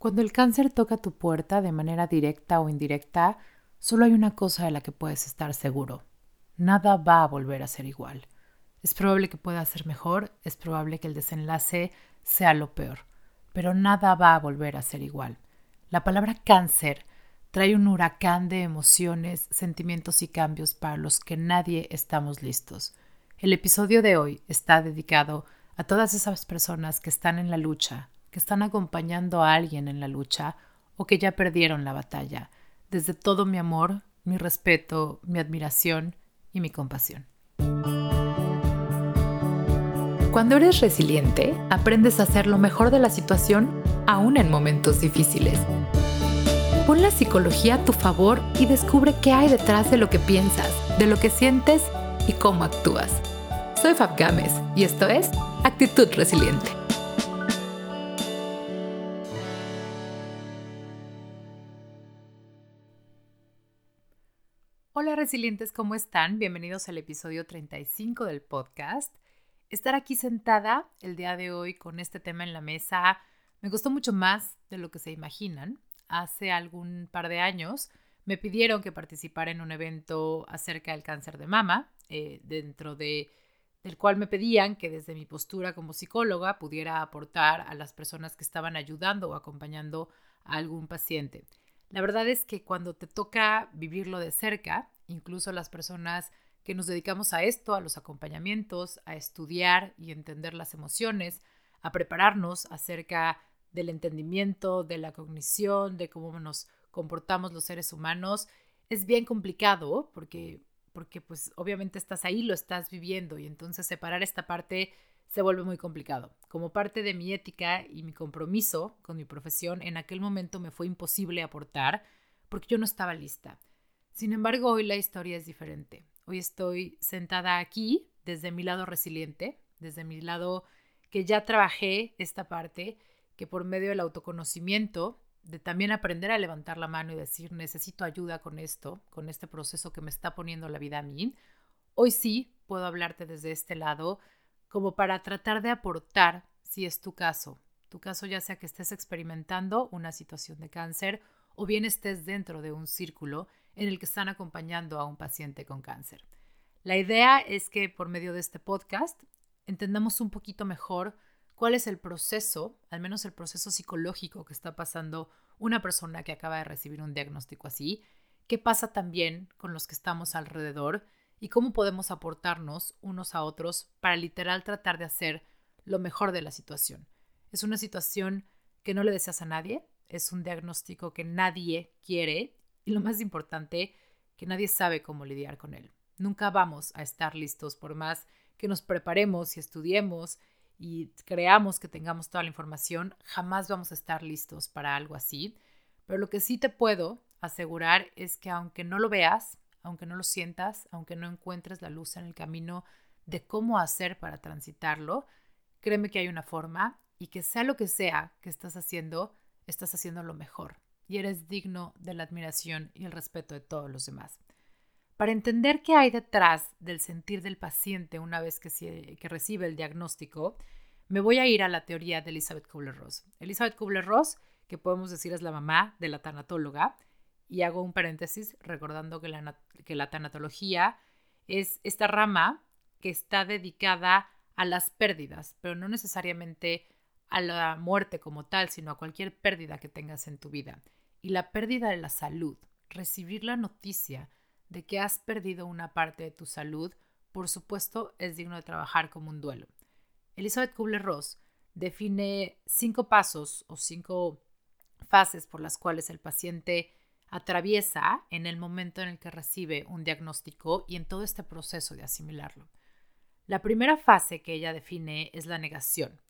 Cuando el cáncer toca tu puerta de manera directa o indirecta, solo hay una cosa de la que puedes estar seguro. Nada va a volver a ser igual. Es probable que pueda ser mejor, es probable que el desenlace sea lo peor, pero nada va a volver a ser igual. La palabra cáncer trae un huracán de emociones, sentimientos y cambios para los que nadie estamos listos. El episodio de hoy está dedicado a todas esas personas que están en la lucha, que están acompañando a alguien en la lucha o que ya perdieron la batalla, desde todo mi amor, mi respeto, mi admiración y mi compasión. Cuando eres resiliente, aprendes a hacer lo mejor de la situación aún en momentos difíciles. Pon la psicología a tu favor y descubre qué hay detrás de lo que piensas, de lo que sientes y cómo actúas. Soy Fab Gámez y esto es Actitud Resiliente. Resilientes, ¿cómo están? Bienvenidos al episodio 35 del podcast. Estar aquí sentada el día de hoy con este tema en la mesa me costó mucho más de lo que se imaginan. Hace algún par de años me pidieron que participara en un evento acerca del cáncer de mama, eh, dentro de, del cual me pedían que desde mi postura como psicóloga pudiera aportar a las personas que estaban ayudando o acompañando a algún paciente. La verdad es que cuando te toca vivirlo de cerca, incluso las personas que nos dedicamos a esto, a los acompañamientos, a estudiar y entender las emociones, a prepararnos acerca del entendimiento, de la cognición, de cómo nos comportamos los seres humanos, es bien complicado porque porque pues obviamente estás ahí, lo estás viviendo y entonces separar esta parte se vuelve muy complicado. Como parte de mi ética y mi compromiso con mi profesión, en aquel momento me fue imposible aportar porque yo no estaba lista. Sin embargo, hoy la historia es diferente. Hoy estoy sentada aquí desde mi lado resiliente, desde mi lado que ya trabajé esta parte, que por medio del autoconocimiento, de también aprender a levantar la mano y decir, necesito ayuda con esto, con este proceso que me está poniendo la vida a mí, hoy sí puedo hablarte desde este lado como para tratar de aportar, si es tu caso, tu caso ya sea que estés experimentando una situación de cáncer o bien estés dentro de un círculo en el que están acompañando a un paciente con cáncer. La idea es que por medio de este podcast entendamos un poquito mejor cuál es el proceso, al menos el proceso psicológico que está pasando una persona que acaba de recibir un diagnóstico así, qué pasa también con los que estamos alrededor y cómo podemos aportarnos unos a otros para literal tratar de hacer lo mejor de la situación. Es una situación que no le deseas a nadie, es un diagnóstico que nadie quiere y lo más importante, que nadie sabe cómo lidiar con él. Nunca vamos a estar listos por más que nos preparemos y estudiemos y creamos que tengamos toda la información, jamás vamos a estar listos para algo así. Pero lo que sí te puedo asegurar es que aunque no lo veas, aunque no lo sientas, aunque no encuentres la luz en el camino de cómo hacer para transitarlo, créeme que hay una forma y que sea lo que sea que estás haciendo, estás haciendo lo mejor y eres digno de la admiración y el respeto de todos los demás. Para entender qué hay detrás del sentir del paciente una vez que, recibe el diagnóstico, me voy a ir a la teoría de Elizabeth Kubler-Ross. Elizabeth Kubler-Ross, que podemos decir es la mamá de la tanatóloga, y hago un paréntesis recordando que la, que la tanatología es esta rama que está dedicada a las pérdidas, pero no necesariamente a la muerte como tal, sino a cualquier pérdida que tengas en tu vida. Y la pérdida de la salud, recibir la noticia de que has perdido una parte de tu salud, por supuesto, es digno de trabajar como un duelo. Elizabeth Kubler-Ross define cinco pasos o cinco fases por las cuales el paciente atraviesa en el momento en el que recibe un diagnóstico y en todo este proceso de asimilarlo. La primera fase que ella define es la negación.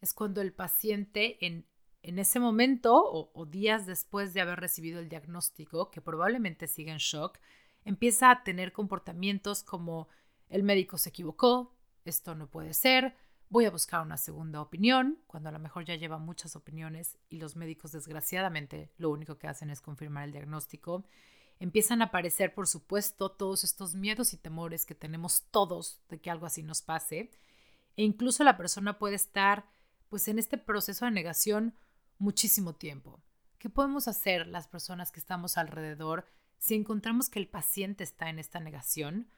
Es cuando el paciente en, ese momento o, o días después de haber recibido el diagnóstico, que probablemente sigue en shock, empieza a tener comportamientos como el médico se equivocó, esto no puede ser, voy a buscar una segunda opinión, cuando a lo mejor ya lleva muchas opiniones y los médicos desgraciadamente lo único que hacen es confirmar el diagnóstico. Empiezan a aparecer, por supuesto, todos estos miedos y temores que tenemos todos de que algo así nos pase. E incluso la persona puede estar pues en este proceso de negación muchísimo tiempo. ¿Qué podemos hacer las personas que estamos alrededor si encontramos que el paciente está en esta negación?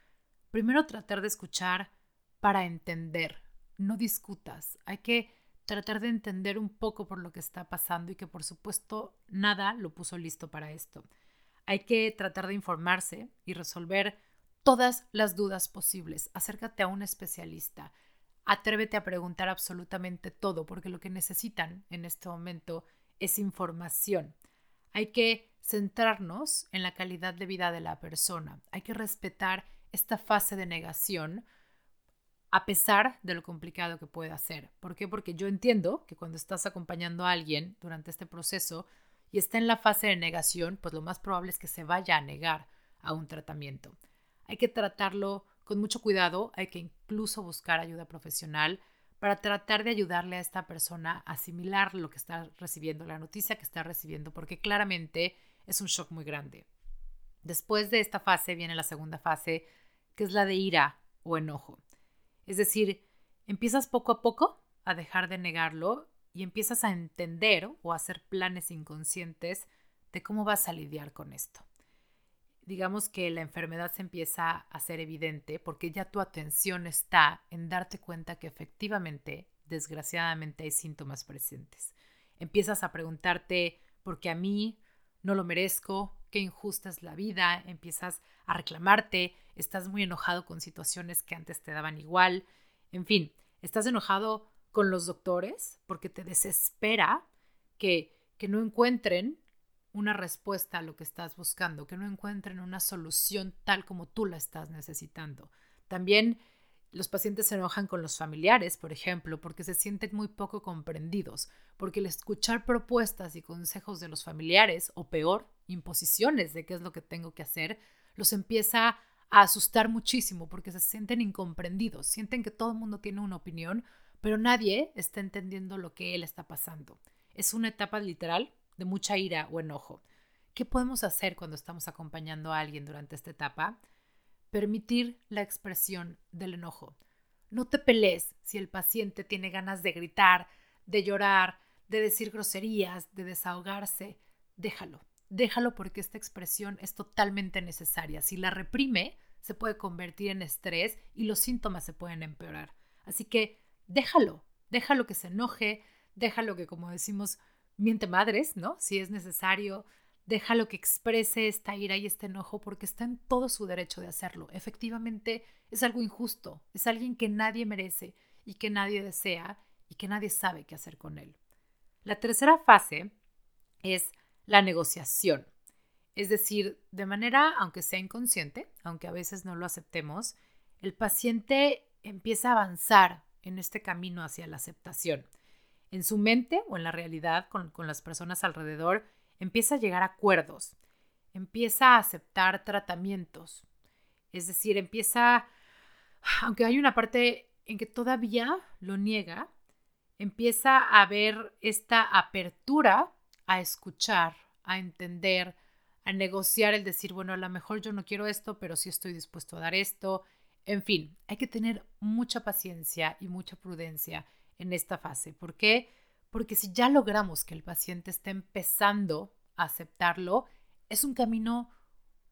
Primero tratar de escuchar para entender, no discutas. Hay que tratar de entender un poco por lo que está pasando y que por supuesto nada lo puso listo para esto. Hay que tratar de informarse y resolver todas las dudas posibles. Acércate a un especialista. Atrévete a preguntar absolutamente todo porque lo que necesitan en este momento es información. Hay que centrarnos en la calidad de vida de la persona. Hay que respetar esta fase de negación a pesar de lo complicado que pueda ser. ¿Por qué? Porque yo entiendo que cuando estás acompañando a alguien durante este proceso y está en la fase de negación, pues lo más probable es que se vaya a negar a un tratamiento. Hay que tratarlo con mucho cuidado, hay que incluso buscar ayuda profesional para tratar de ayudarle a esta persona a asimilar lo que está recibiendo, la noticia que está recibiendo, porque claramente es un shock muy grande. Después de esta fase viene la segunda fase, que es la de ira o enojo. Es decir, empiezas poco a poco a dejar de negarlo y empiezas a entender o a hacer planes inconscientes de cómo vas a lidiar con esto. Digamos que la enfermedad se empieza a hacer evidente porque ya tu atención está en darte cuenta que efectivamente, desgraciadamente, hay síntomas presentes. Empiezas a preguntarte por qué a mí no lo merezco, qué injusta es la vida, empiezas a reclamarte, estás muy enojado con situaciones que antes te daban igual, en fin, estás enojado con los doctores porque te desespera que, que no encuentren una respuesta a lo que estás buscando, que no encuentren una solución tal como tú la estás necesitando. También los pacientes se enojan con los familiares, por ejemplo, porque se sienten muy poco comprendidos, porque el escuchar propuestas y consejos de los familiares, o peor, imposiciones de qué es lo que tengo que hacer, los empieza a asustar muchísimo porque se sienten incomprendidos, sienten que todo el mundo tiene una opinión, pero nadie está entendiendo lo que él está pasando. Es una etapa literal de mucha ira o enojo. ¿Qué podemos hacer cuando estamos acompañando a alguien durante esta etapa? Permitir la expresión del enojo. No te pelees si el paciente tiene ganas de gritar, de llorar, de decir groserías, de desahogarse. Déjalo, déjalo porque esta expresión es totalmente necesaria. Si la reprime, se puede convertir en estrés y los síntomas se pueden empeorar. Así que déjalo, déjalo que se enoje, déjalo que, como decimos, miente madres, ¿no? Si es necesario, déjalo que exprese esta ira y este enojo porque está en todo su derecho de hacerlo. Efectivamente, es algo injusto, es alguien que nadie merece y que nadie desea y que nadie sabe qué hacer con él. La tercera fase es la negociación. Es decir, de manera, aunque sea inconsciente, aunque a veces no lo aceptemos, el paciente empieza a avanzar en este camino hacia la aceptación en su mente o en la realidad con, las personas alrededor, empieza a llegar a acuerdos, empieza a aceptar tratamientos. Es decir, empieza, aunque hay una parte en que todavía lo niega, empieza a ver esta apertura a escuchar, a entender, a negociar el decir, bueno, a lo mejor yo no quiero esto, pero sí estoy dispuesto a dar esto. En fin, hay que tener mucha paciencia y mucha prudencia en esta fase. ¿Por qué? Porque si ya logramos que el paciente esté empezando a aceptarlo, es un camino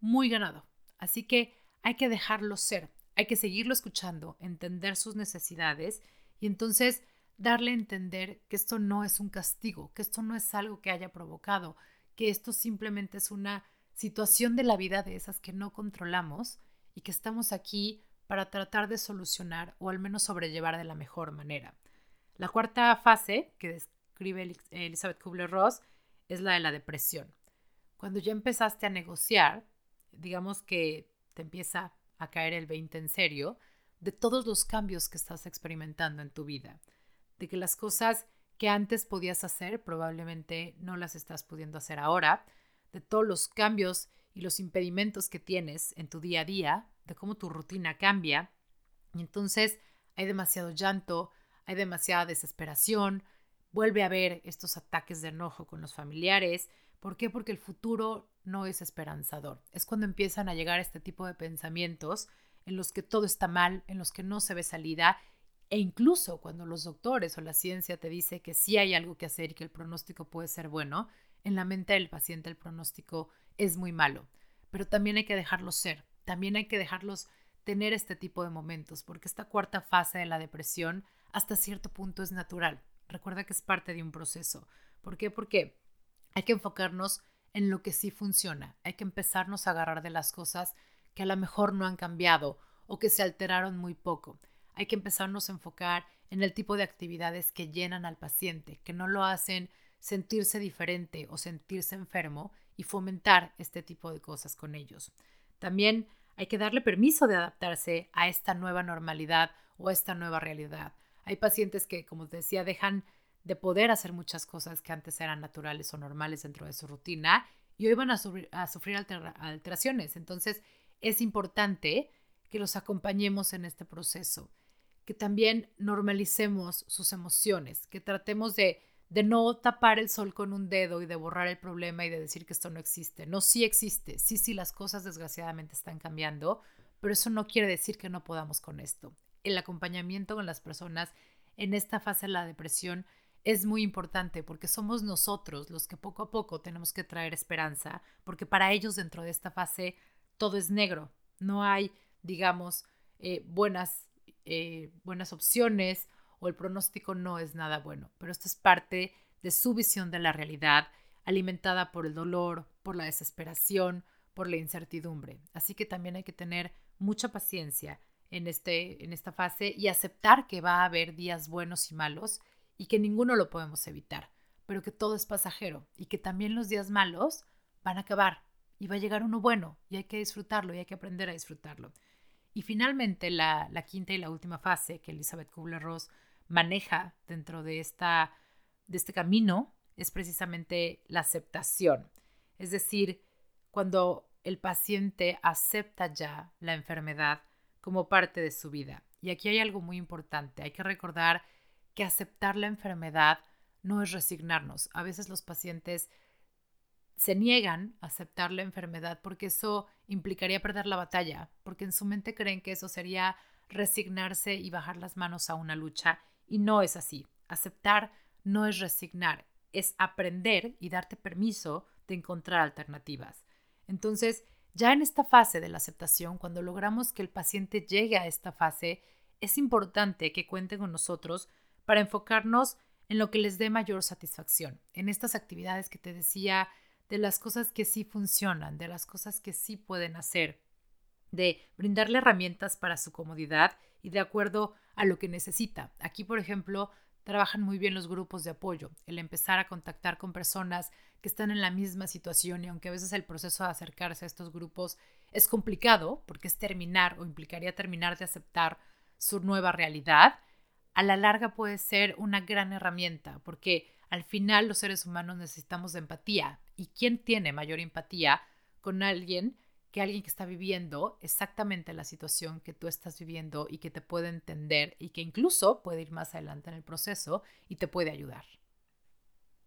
muy ganado. Así que hay que dejarlo ser, hay que seguirlo escuchando, entender sus necesidades y entonces darle a entender que esto no es un castigo, que esto no es algo que haya provocado, que esto simplemente es una situación de la vida de esas que no controlamos y que estamos aquí para tratar de solucionar o al menos sobrellevar de la mejor manera. La cuarta fase que describe Elizabeth Kubler-Ross es la de la depresión. Cuando ya empezaste a negociar, digamos que te empieza a caer el 20 en serio de todos los cambios que estás experimentando en tu vida, de que las cosas que antes podías hacer probablemente no las estás pudiendo hacer ahora, de todos los cambios y los impedimentos que tienes en tu día a día, de cómo tu rutina cambia. Y entonces hay demasiado llanto, hay demasiada desesperación, vuelve a haber estos ataques de enojo con los familiares. ¿Por qué? Porque el futuro no es esperanzador. Es cuando empiezan a llegar este tipo de pensamientos en los que todo está mal, en los que no se ve salida E incluso cuando los doctores o la ciencia te dice que sí hay algo que hacer y que el pronóstico puede ser bueno, en la mente del paciente el pronóstico es muy malo. Pero también hay que dejarlos ser, también hay que dejarlos tener este tipo de momentos, porque esta cuarta fase de la depresión hasta cierto punto es natural. Recuerda que es parte de un proceso. ¿Por qué? Porque hay que enfocarnos en lo que sí funciona. Hay que empezarnos a agarrar de las cosas que a lo mejor no han cambiado o que se alteraron muy poco. Hay que empezarnos a enfocar en el tipo de actividades que llenan al paciente, que no lo hacen sentirse diferente o sentirse enfermo y fomentar este tipo de cosas con ellos. También hay que darle permiso de adaptarse a esta nueva normalidad o a esta nueva realidad. Hay pacientes que, como te decía, dejan de poder hacer muchas cosas que antes eran naturales o normales dentro de su rutina y hoy van a, sufrir alteraciones. Entonces, es importante que los acompañemos en este proceso, que también normalicemos sus emociones, que tratemos de, de no tapar el sol con un dedo y de borrar el problema y de decir que esto no existe. No, sí existe, sí, sí, las cosas desgraciadamente están cambiando, pero eso no quiere decir que no podamos con esto. El acompañamiento con las personas en esta fase de la depresión es muy importante porque somos nosotros los que poco a poco tenemos que traer esperanza, porque para ellos dentro de esta fase todo es negro, no hay, digamos, eh, buenas, eh, buenas opciones o el pronóstico no es nada bueno, pero esto es parte de su visión de la realidad, alimentada por el dolor, por la desesperación, por la incertidumbre. Así que también hay que tener mucha paciencia en, este, en esta fase y aceptar que va a haber días buenos y malos y que ninguno lo podemos evitar, pero que todo es pasajero y que también los días malos van a acabar y va a llegar uno bueno y hay que disfrutarlo y hay que aprender a disfrutarlo. Y finalmente la, quinta y la última fase que Elizabeth Kubler-Ross maneja dentro de, esta, de este camino es precisamente la aceptación. Es decir, cuando el paciente acepta ya la enfermedad como parte de su vida. Y aquí hay algo muy importante. Hay que recordar que aceptar la enfermedad no es resignarnos. A veces los pacientes se niegan a aceptar la enfermedad porque eso implicaría perder la batalla, porque en su mente creen que eso sería resignarse y bajar las manos a una lucha y no es así. Aceptar no es resignar, es aprender y darte permiso de encontrar alternativas. Entonces, ya en esta fase de la aceptación, cuando logramos que el paciente llegue a esta fase, es importante que cuenten con nosotros para enfocarnos en lo que les dé mayor satisfacción, en estas actividades que te decía, de las cosas que sí funcionan, de las cosas que sí pueden hacer, de brindarle herramientas para su comodidad y de acuerdo a lo que necesita. Aquí, por ejemplo, trabajan muy bien los grupos de apoyo, el empezar a contactar con personas que están en la misma situación y aunque a veces el proceso de acercarse a estos grupos es complicado porque es terminar o implicaría terminar de aceptar su nueva realidad, a la larga puede ser una gran herramienta, porque al final los seres humanos necesitamos de empatía. ¿Y quién tiene mayor empatía con alguien que alguien que está viviendo exactamente la situación que tú estás viviendo y que te puede entender y que incluso puede ir más adelante en el proceso y te puede ayudar?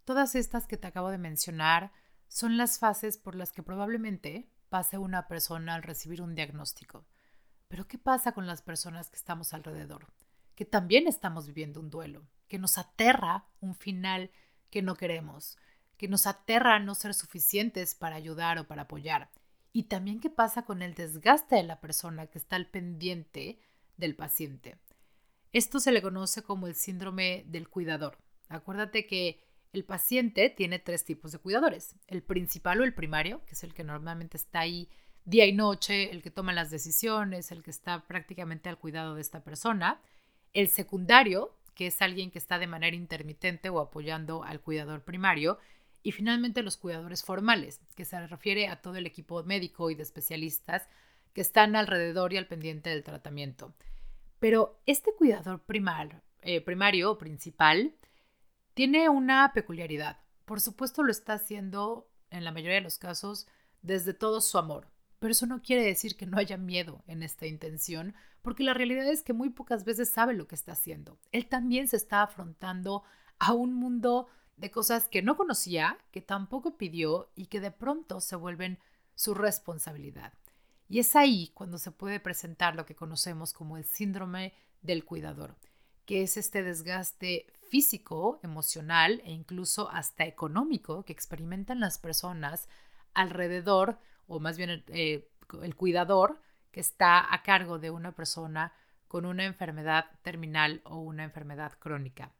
Todas estas que te acabo de mencionar son las fases por las que probablemente pase una persona al recibir un diagnóstico. Pero ¿qué pasa con las personas que estamos alrededor? que también estamos viviendo un duelo, que nos aterra un final que no queremos, que nos aterra no ser suficientes para ayudar o para apoyar. Y también qué pasa con el desgaste de la persona que está al pendiente del paciente. Esto se le conoce como el síndrome del cuidador. Acuérdate que el paciente tiene tres tipos de cuidadores. El principal o el primario, que es el que normalmente está ahí día y noche, el que toma las decisiones, el que está prácticamente al cuidado de esta persona el secundario, que es alguien que está de manera intermitente o apoyando al cuidador primario, y finalmente los cuidadores formales, que se refiere a todo el equipo médico y de especialistas que están alrededor y al pendiente del tratamiento. Pero este cuidador eh, primario o principal tiene una peculiaridad. Por supuesto lo está haciendo en la mayoría de los casos desde todo su amor, pero eso no quiere decir que no haya miedo en esta intención, porque la realidad es que muy pocas veces sabe lo que está haciendo. Él también se está afrontando a un mundo de cosas que no conocía, que tampoco pidió y que de pronto se vuelven su responsabilidad. Y es ahí cuando se puede presentar lo que conocemos como el síndrome del cuidador, que es este desgaste físico, emocional e incluso hasta económico que experimentan las personas alrededor, o más bien eh, el cuidador que está a cargo de una persona con una enfermedad terminal o una enfermedad crónica.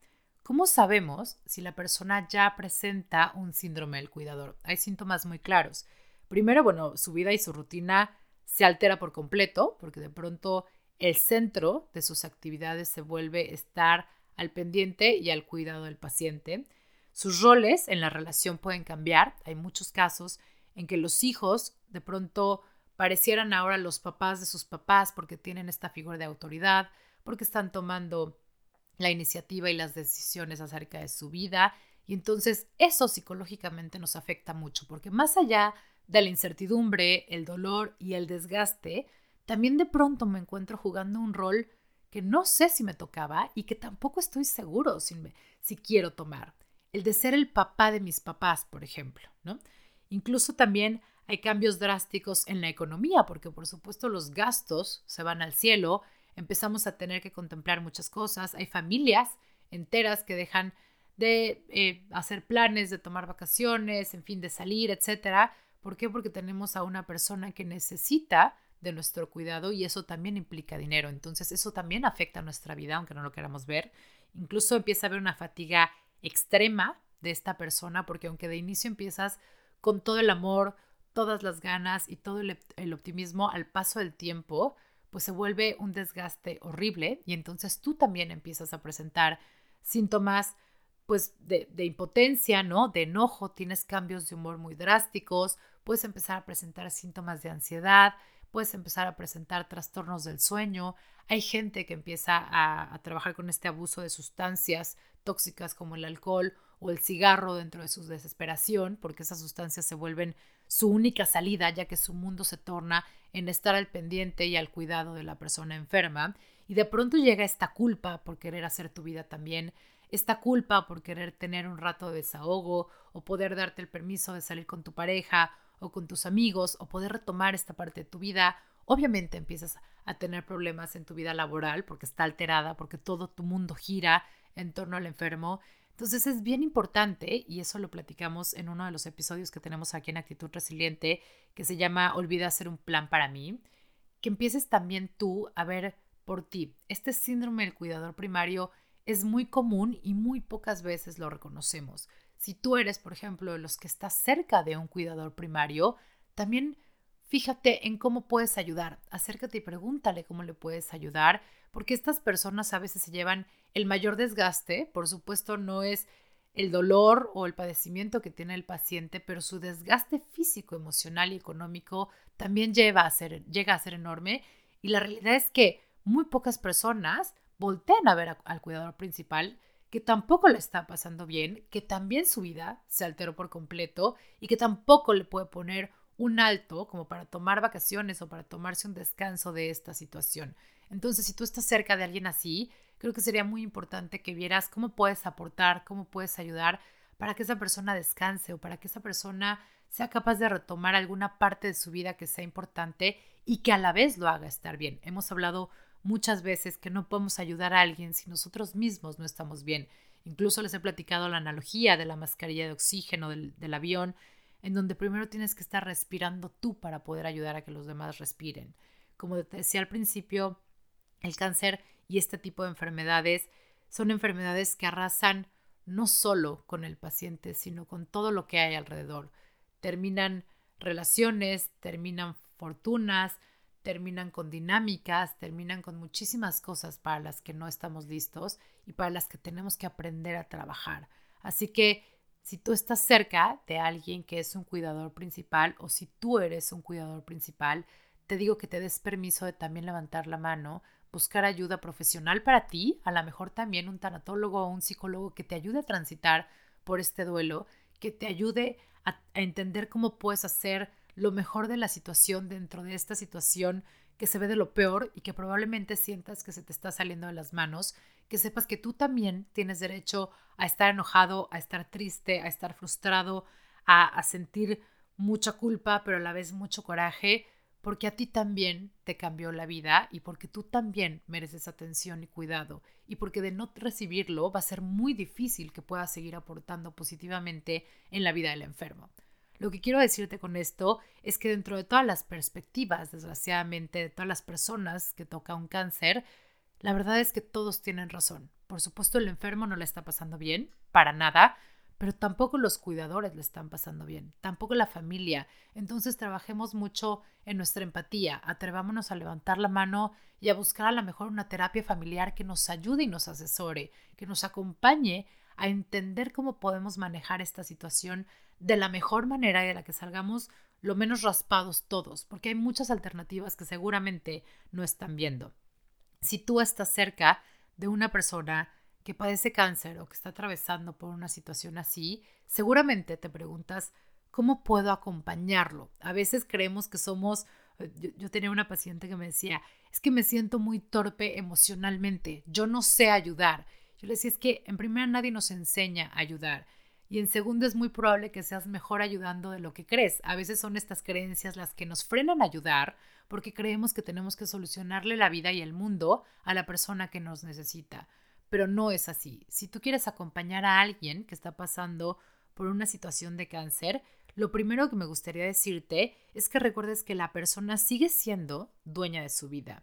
¿Cómo sabemos si la persona ya presenta un síndrome del cuidador? Hay síntomas muy claros. Primero, bueno, su vida y su rutina se altera por completo, porque de pronto el centro de sus actividades se vuelve estar al pendiente y al cuidado del paciente. Sus roles en la relación pueden cambiar. Hay muchos casos en que los hijos de pronto parecieran ahora los papás de sus papás porque tienen esta figura de autoridad, porque están tomando la iniciativa y las decisiones acerca de su vida. Y entonces eso psicológicamente nos afecta mucho, porque más allá de la incertidumbre, el dolor y el desgaste, también de pronto me encuentro jugando un rol que no sé si me tocaba y que tampoco estoy seguro si, quiero tomar. El de ser el papá de mis papás, por ejemplo, ¿no? Incluso también hay cambios drásticos en la economía, porque por supuesto los gastos se van al cielo, empezamos a tener que contemplar muchas cosas, hay familias enteras que dejan de eh, hacer planes, de tomar vacaciones, en fin, de salir, etcétera. ¿Por qué? Porque tenemos a una persona que necesita de nuestro cuidado y eso también implica dinero. Entonces eso también afecta a nuestra vida, aunque no lo queramos ver. Incluso empieza a haber una fatiga extrema de esta persona, porque aunque de inicio empiezas con todo el amor, todas las ganas y todo el, optimismo al paso del tiempo, pues se vuelve un desgaste horrible y entonces tú también empiezas a presentar síntomas pues de, de, impotencia, ¿no? De enojo, tienes cambios de humor muy drásticos, puedes empezar a presentar síntomas de ansiedad, puedes empezar a presentar trastornos del sueño. Hay gente que empieza a, trabajar con este abuso de sustancias tóxicas como el alcohol o el cigarro dentro de su desesperación, porque esas sustancias se vuelven su única salida, ya que su mundo se torna en estar al pendiente y al cuidado de la persona enferma. Y de pronto llega esta culpa por querer hacer tu vida también, esta culpa por querer tener un rato de desahogo o poder darte el permiso de salir con tu pareja o con tus amigos o poder retomar esta parte de tu vida, obviamente empiezas a tener problemas en tu vida laboral porque está alterada, porque todo tu mundo gira en torno al enfermo. Entonces es bien importante, y eso lo platicamos en uno de los episodios que tenemos aquí en Actitud Resiliente, que se llama Olvida hacer un plan para mí, que empieces también tú a ver por ti. Este síndrome del cuidador primario es muy común y muy pocas veces lo reconocemos. Si tú eres, por ejemplo, de los que estás cerca de un cuidador primario, también fíjate en cómo puedes ayudar. Acércate y pregúntale cómo le puedes ayudar, porque estas personas a veces se llevan el mayor desgaste. Por supuesto, no es el dolor o el padecimiento que tiene el paciente, pero su desgaste físico, emocional y económico también llega a ser enorme. Y la realidad es que muy pocas personas voltean a ver al cuidador principal que tampoco le está pasando bien, que también su vida se alteró por completo y que tampoco le puede poner un alto como para tomar vacaciones o para tomarse un descanso de esta situación. Entonces, si tú estás cerca de alguien así, creo que sería muy importante que vieras cómo puedes aportar, cómo puedes ayudar para que esa persona descanse o para que esa persona sea capaz de retomar alguna parte de su vida que sea importante y que a la vez lo haga estar bien. Hemos hablado muchas veces que no podemos ayudar a alguien si nosotros mismos no estamos bien. Incluso les he platicado la analogía de la mascarilla de oxígeno del, avión, en donde primero tienes que estar respirando tú para poder ayudar a que los demás respiren. Como te decía al principio, el cáncer y este tipo de enfermedades son enfermedades que arrasan no solo con el paciente, sino con todo lo que hay alrededor. Terminan relaciones, terminan fortunas, terminan con dinámicas, terminan con muchísimas cosas para las que no estamos listos y para las que tenemos que aprender a trabajar. Así que si tú estás cerca de alguien que es un cuidador principal o si tú eres un cuidador principal, te digo que te des permiso de también levantar la mano, buscar ayuda profesional para ti, a lo mejor también un tanatólogo o un psicólogo que te ayude a transitar por este duelo, que te ayude a, entender cómo puedes hacer lo mejor de la situación dentro de esta situación que se ve de lo peor y que probablemente sientas que se te está saliendo de las manos, que sepas que tú también tienes derecho a estar enojado, a estar triste, a estar frustrado, a, sentir mucha culpa, pero a la vez mucho coraje, porque a ti también te cambió la vida y porque tú también mereces atención y cuidado y porque de no recibirlo va a ser muy difícil que puedas seguir aportando positivamente en la vida del enfermo. Lo que quiero decirte con esto es que dentro de todas las perspectivas, desgraciadamente, de todas las personas que toca un cáncer, la verdad es que todos tienen razón. Por supuesto, el enfermo no le está pasando bien, para nada, pero tampoco los cuidadores le están pasando bien, tampoco la familia. Entonces trabajemos mucho en nuestra empatía, atrevámonos a levantar la mano y a buscar a lo mejor una terapia familiar que nos ayude y nos asesore, que nos acompañe a entender cómo podemos manejar esta situación de la mejor manera y de la que salgamos lo menos raspados todos, porque hay muchas alternativas que seguramente no están viendo. Si tú estás cerca de una persona que padece cáncer o que está atravesando por una situación así, seguramente te preguntas, ¿cómo puedo acompañarlo? A veces creemos que somos, eh, yo, tenía una paciente que me decía, es que me siento muy torpe emocionalmente, yo no sé ayudar. Yo le decía, es que en primera nadie nos enseña a ayudar. Y en segundo es muy probable que seas mejor ayudando de lo que crees. A veces son estas creencias las que nos frenan a ayudar porque creemos que tenemos que solucionarle la vida y el mundo a la persona que nos necesita pero no es así. Si tú quieres acompañar a alguien que está pasando por una situación de cáncer, lo primero que me gustaría decirte es que recuerdes que la persona sigue siendo dueña de su vida,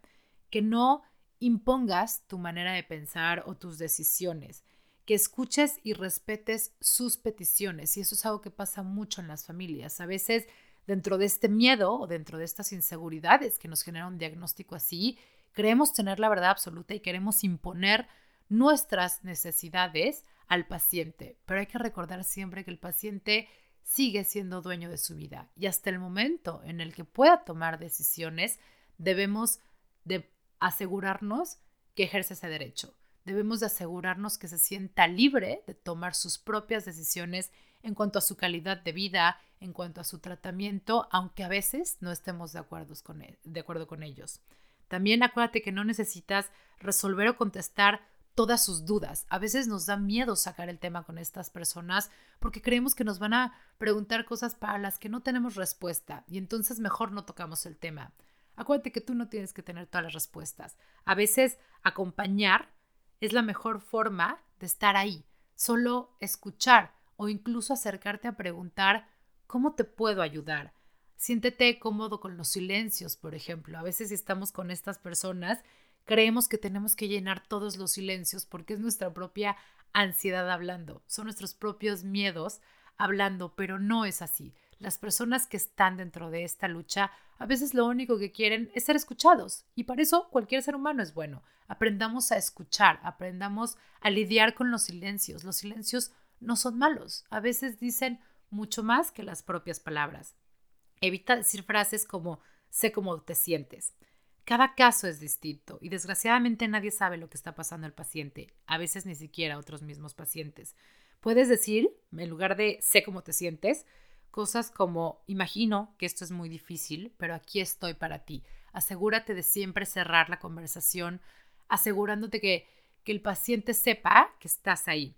que no impongas tu manera de pensar o tus decisiones, que escuches y respetes sus peticiones. Y eso es algo que pasa mucho en las familias. A veces dentro de este miedo o dentro de estas inseguridades que nos genera un diagnóstico así, creemos tener la verdad absoluta y queremos imponer nuestras necesidades al paciente, pero hay que recordar siempre que el paciente sigue siendo dueño de su vida y hasta el momento en el que pueda tomar decisiones debemos de asegurarnos que ejerce ese derecho. Debemos de asegurarnos que se sienta libre de tomar sus propias decisiones en cuanto a su calidad de vida, en cuanto a su tratamiento, aunque a veces no estemos de acuerdo con, e, de acuerdo con ellos. También acuérdate que no necesitas resolver o contestar todas sus dudas. A veces nos da miedo sacar el tema con estas personas porque creemos que nos van a preguntar cosas para las que no tenemos respuesta y entonces mejor no tocamos el tema. Acuérdate que tú no tienes que tener todas las respuestas. A veces acompañar es la mejor forma de estar ahí, solo escuchar o incluso acercarte a preguntar ¿cómo te puedo ayudar? Siéntete cómodo con los silencios, por ejemplo. A veces estamos con estas personas Creemos que tenemos que llenar todos los silencios porque es nuestra propia ansiedad hablando, son nuestros propios miedos hablando, pero no es así. Las personas que están dentro de esta lucha a veces lo único que quieren es ser escuchados y para eso cualquier ser humano es bueno. Aprendamos a escuchar, aprendamos a lidiar con los silencios. Los silencios no son malos, a veces dicen mucho más que las propias palabras. Evita decir frases como sé cómo te sientes. Cada caso es distinto y desgraciadamente nadie sabe lo que está pasando al paciente, a veces ni siquiera otros mismos pacientes. Puedes decir, en lugar de sé cómo te sientes, cosas como imagino que esto es muy difícil, pero aquí estoy para ti. Asegúrate de siempre cerrar la conversación, asegurándote que, que el paciente sepa que estás ahí.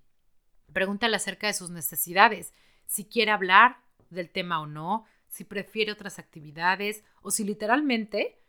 Pregúntale acerca de sus necesidades, si quiere hablar del tema o no, si prefiere otras actividades o si literalmente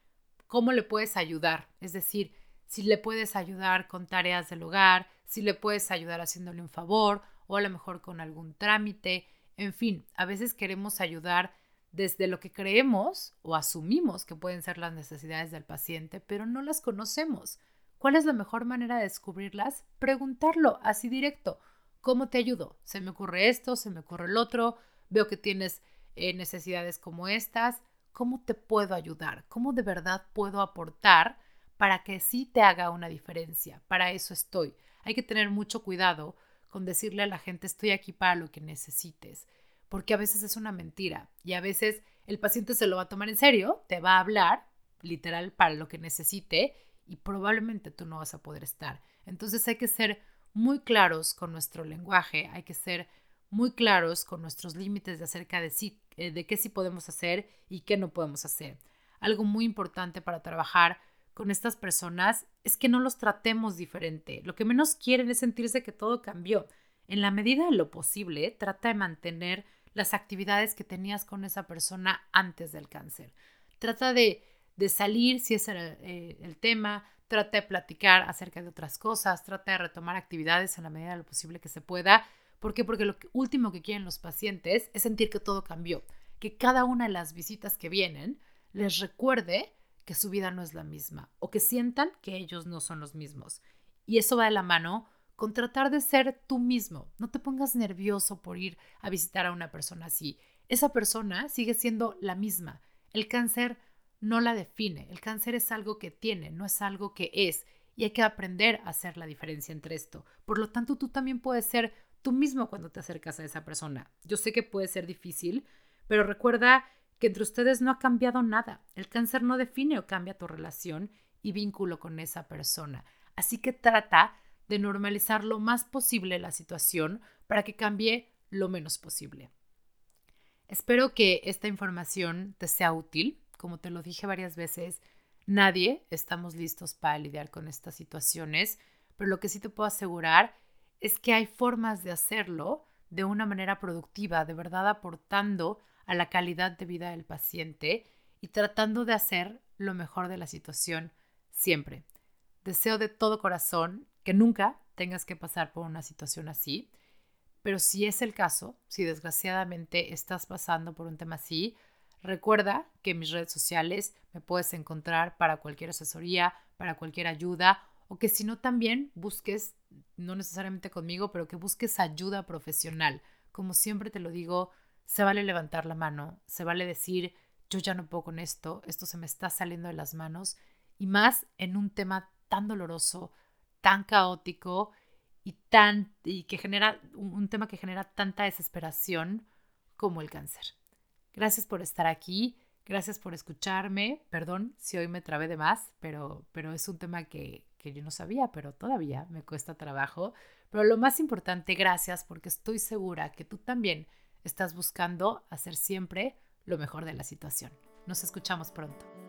cómo le puedes ayudar. Es decir, si le puedes ayudar con tareas del hogar, si le puedes ayudar haciéndole un favor o a lo mejor con algún trámite. En fin, a veces queremos ayudar desde lo que creemos o asumimos que pueden ser las necesidades del paciente, pero no las conocemos. ¿Cuál es la mejor manera de descubrirlas? Preguntarlo así directo. ¿Cómo te ayudo? Se me ocurre esto, se me ocurre el otro, veo que tienes eh, necesidades como estas, ¿Cómo te puedo ayudar? ¿Cómo de verdad puedo aportar para que sí te haga una diferencia? Para eso estoy. Hay que tener mucho cuidado con decirle a la gente estoy aquí para lo que necesites, porque a veces es una mentira y a veces el paciente se lo va a tomar en serio, te va a hablar literal para lo que necesite y probablemente tú no vas a poder estar. Entonces hay que ser muy claros con nuestro lenguaje, hay que ser muy claros con nuestros límites de acerca de sí eh, de qué sí podemos hacer y qué no podemos hacer. Algo muy importante para trabajar con estas personas es que no los tratemos diferente. Lo que menos quieren es sentirse que todo cambió. En la medida de lo posible, trata de mantener las actividades que tenías con esa persona antes del cáncer. trata de, salir, si ese era eh, el tema, trata de platicar acerca de otras cosas, trata de retomar actividades en la medida de lo posible que se pueda. ¿Por qué? Porque lo último que quieren los pacientes es sentir que todo cambió, que cada una de las visitas que vienen les recuerde que su vida no es la misma o que sientan que ellos no son los mismos. Y eso va de la mano con tratar de ser tú mismo. No te pongas nervioso por ir a visitar a una persona así. Esa persona sigue siendo la misma. El cáncer no la define. El cáncer es algo que tiene, no es algo que es. Y hay que aprender a hacer la diferencia entre esto. Por lo tanto, tú también puedes ser tú mismo cuando te acercas a esa persona. Yo sé que puede ser difícil, pero recuerda que entre ustedes no ha cambiado nada. El cáncer no define o cambia tu relación y vínculo con esa persona. Así que trata de normalizar lo más posible la situación para que cambie lo menos posible. Espero que esta información te sea útil. Como te lo dije varias veces, nadie estamos listos para lidiar con estas situaciones, pero lo que sí te puedo asegurar es que hay formas de hacerlo de una manera productiva, de verdad aportando a la calidad de vida del paciente y tratando de hacer lo mejor de la situación siempre. Deseo de todo corazón que nunca tengas que pasar por una situación así, pero si es el caso, si desgraciadamente estás pasando por un tema así, recuerda que en mis redes sociales me puedes encontrar para cualquier asesoría, para cualquier ayuda o que si no también busques, no necesariamente conmigo, pero que busques ayuda profesional. Como siempre te lo digo, se vale levantar la mano, se vale decir, yo ya no puedo con esto, esto se me está saliendo de las manos, y más en un tema tan doloroso, tan caótico y tan y que genera un, tema que genera tanta desesperación como el cáncer. Gracias por estar aquí, gracias por escucharme. Perdón si hoy me trabé de más, pero, pero es un tema que, que yo no sabía, pero todavía me cuesta trabajo. Pero lo más importante, gracias porque estoy segura que tú también estás buscando hacer siempre lo mejor de la situación. Nos escuchamos pronto.